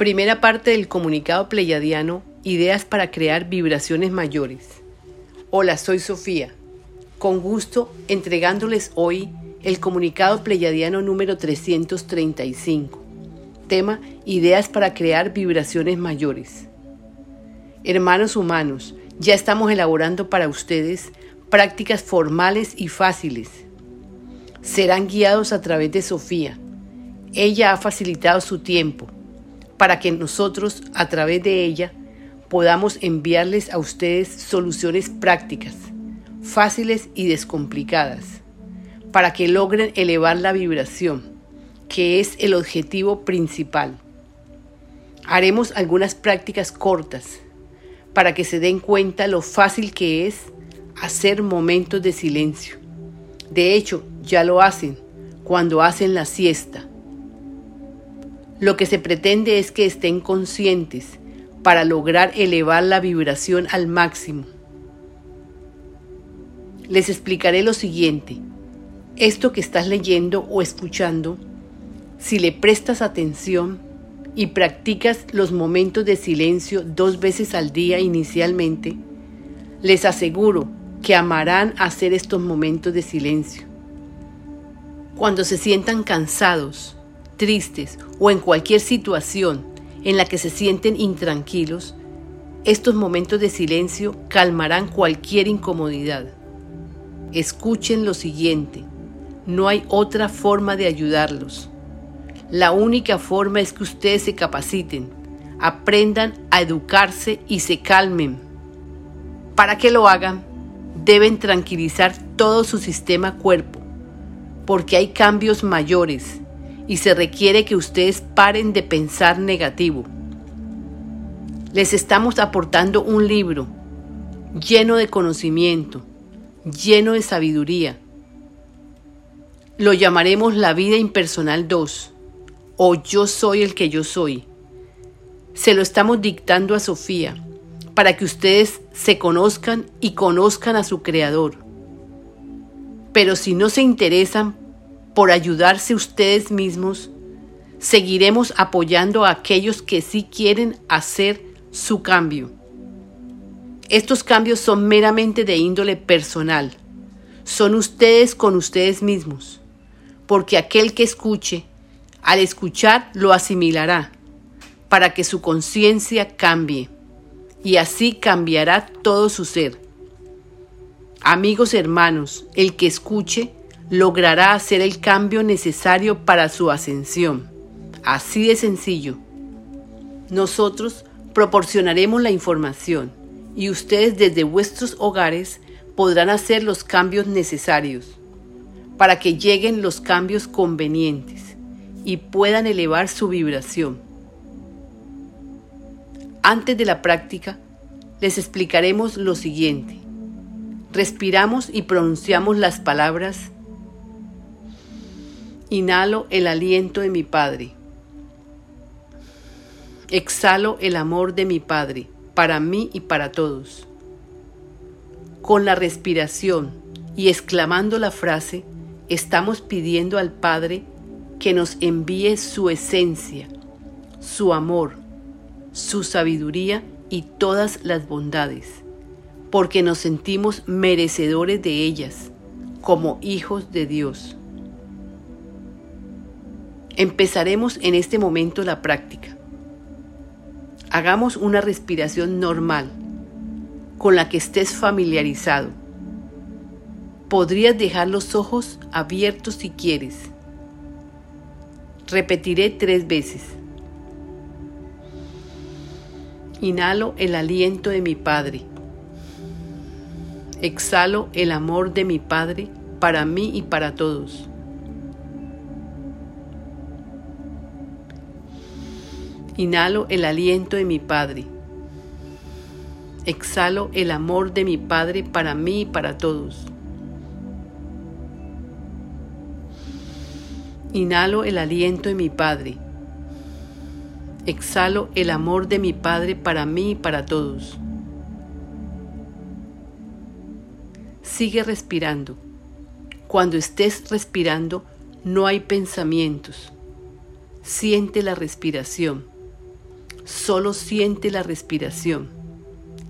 Primera parte del comunicado pleyadiano, ideas para crear vibraciones mayores. Hola, soy Sofía. Con gusto entregándoles hoy el comunicado pleyadiano número 335. Tema, ideas para crear vibraciones mayores. Hermanos humanos, ya estamos elaborando para ustedes prácticas formales y fáciles. Serán guiados a través de Sofía. Ella ha facilitado su tiempo para que nosotros, a través de ella, podamos enviarles a ustedes soluciones prácticas, fáciles y descomplicadas, para que logren elevar la vibración, que es el objetivo principal. Haremos algunas prácticas cortas para que se den cuenta lo fácil que es hacer momentos de silencio. De hecho, ya lo hacen cuando hacen la siesta lo que se pretende es que estén conscientes para lograr elevar la vibración al máximo. Les explicaré lo siguiente. Esto que estás leyendo o escuchando, si le prestas atención y practicas los momentos de silencio dos veces al día inicialmente, les aseguro que amarán hacer estos momentos de silencio. Cuando se sientan cansados, tristes o en cualquier situación en la que se sienten intranquilos, estos momentos de silencio calmarán cualquier incomodidad. Escuchen lo siguiente, no hay otra forma de ayudarlos. La única forma es que ustedes se capaciten, aprendan a educarse y se calmen. Para que lo hagan, deben tranquilizar todo su sistema cuerpo, porque hay cambios mayores y se requiere que ustedes paren de pensar negativo. Les estamos aportando un libro lleno de conocimiento, lleno de sabiduría. Lo llamaremos La vida impersonal 2 o Yo soy el que yo soy. Se lo estamos dictando a Sofía para que ustedes se conozcan y conozcan a su creador. Pero si no se interesan por ayudarse ustedes mismos, seguiremos apoyando a aquellos que sí quieren hacer su cambio. Estos cambios son meramente de índole personal. Son ustedes con ustedes mismos, porque aquel que escuche, al escuchar lo asimilará, para que su conciencia cambie, y así cambiará todo su ser. Amigos hermanos, el que escuche, logrará hacer el cambio necesario para su ascensión. Así de sencillo. Nosotros proporcionaremos la información y ustedes desde vuestros hogares podrán hacer los cambios necesarios para que lleguen los cambios convenientes y puedan elevar su vibración. Antes de la práctica, les explicaremos lo siguiente. Respiramos y pronunciamos las palabras Inhalo el aliento de mi Padre. Exhalo el amor de mi Padre para mí y para todos. Con la respiración y exclamando la frase, estamos pidiendo al Padre que nos envíe su esencia, su amor, su sabiduría y todas las bondades, porque nos sentimos merecedores de ellas como hijos de Dios. Empezaremos en este momento la práctica. Hagamos una respiración normal, con la que estés familiarizado. Podrías dejar los ojos abiertos si quieres. Repetiré tres veces. Inhalo el aliento de mi Padre. Exhalo el amor de mi Padre para mí y para todos. Inhalo el aliento de mi Padre. Exhalo el amor de mi Padre para mí y para todos. Inhalo el aliento de mi Padre. Exhalo el amor de mi Padre para mí y para todos. Sigue respirando. Cuando estés respirando, no hay pensamientos. Siente la respiración Solo siente la respiración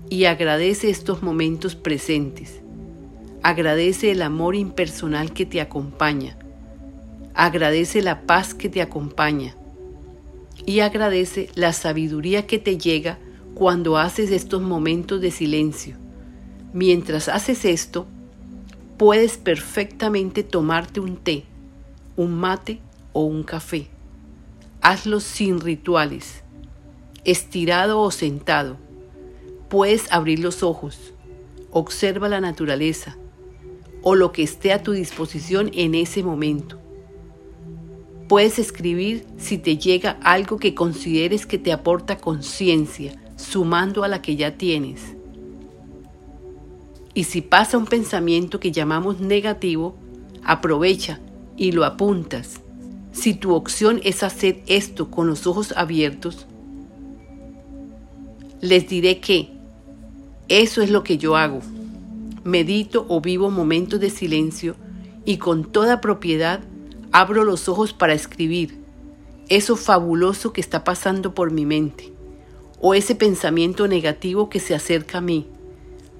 y agradece estos momentos presentes. Agradece el amor impersonal que te acompaña. Agradece la paz que te acompaña. Y agradece la sabiduría que te llega cuando haces estos momentos de silencio. Mientras haces esto, puedes perfectamente tomarte un té, un mate o un café. Hazlo sin rituales, estirado o sentado. Puedes abrir los ojos, observa la naturaleza, o lo que esté a tu disposición en ese momento. Puedes escribir si te llega algo que consideres que te aporta conciencia, sumando a la que ya tienes. Y si pasa un pensamiento que llamamos negativo, aprovecha y lo apuntas. Si tu opción es hacer esto con los ojos abiertos, les diré que eso es lo que yo hago medito o vivo momentos de silencio y con toda propiedad abro los ojos para escribir eso fabuloso que está pasando por mi mente o ese pensamiento negativo que se acerca a mí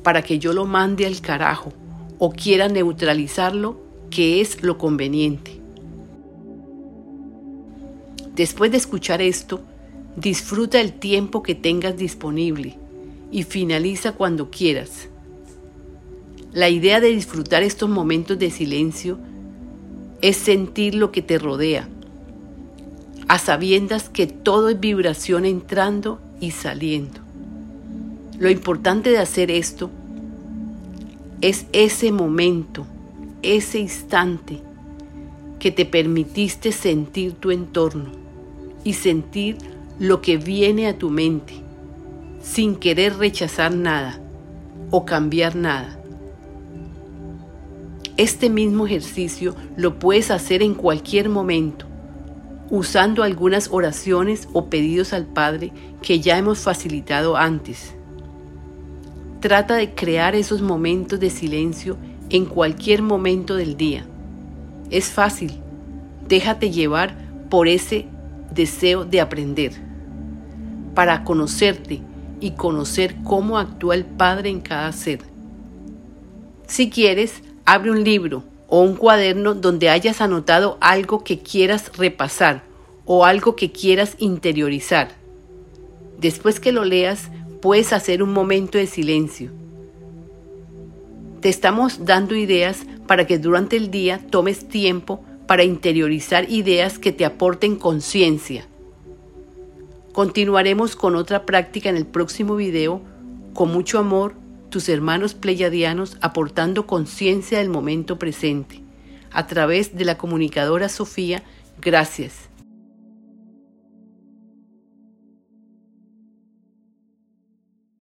para que yo lo mande al carajo o quiera neutralizarlo, que es lo conveniente. Después de escuchar esto, disfruta el tiempo que tengas disponible y finaliza cuando quieras. La idea de disfrutar estos momentos de silencio es sentir lo que te rodea, a sabiendas que todo es vibración entrando y saliendo. Lo importante de hacer esto es ese momento, ese instante que te permitiste sentir tu entorno y sentir lo que viene a tu mente sin querer rechazar nada o cambiar nada este mismo ejercicio lo puedes hacer en cualquier momento, usando algunas oraciones o pedidos al Padre que ya hemos facilitado antes. Trata de crear esos momentos de silencio en cualquier momento del día. Es fácil, déjate llevar por ese deseo de aprender, para conocerte y conocer cómo actúa el Padre en cada ser. Si quieres, Abre un libro o un cuaderno donde hayas anotado algo que quieras repasar o algo que quieras interiorizar. Después que lo leas, puedes hacer un momento de silencio. Te estamos dando ideas para que durante el día tomes tiempo para interiorizar ideas que te aporten conciencia. Continuaremos con otra práctica en el próximo video. Con mucho amor, tus hermanos pleyadianos aportando conciencia del momento presente. A través de la comunicadora Sofía, gracias.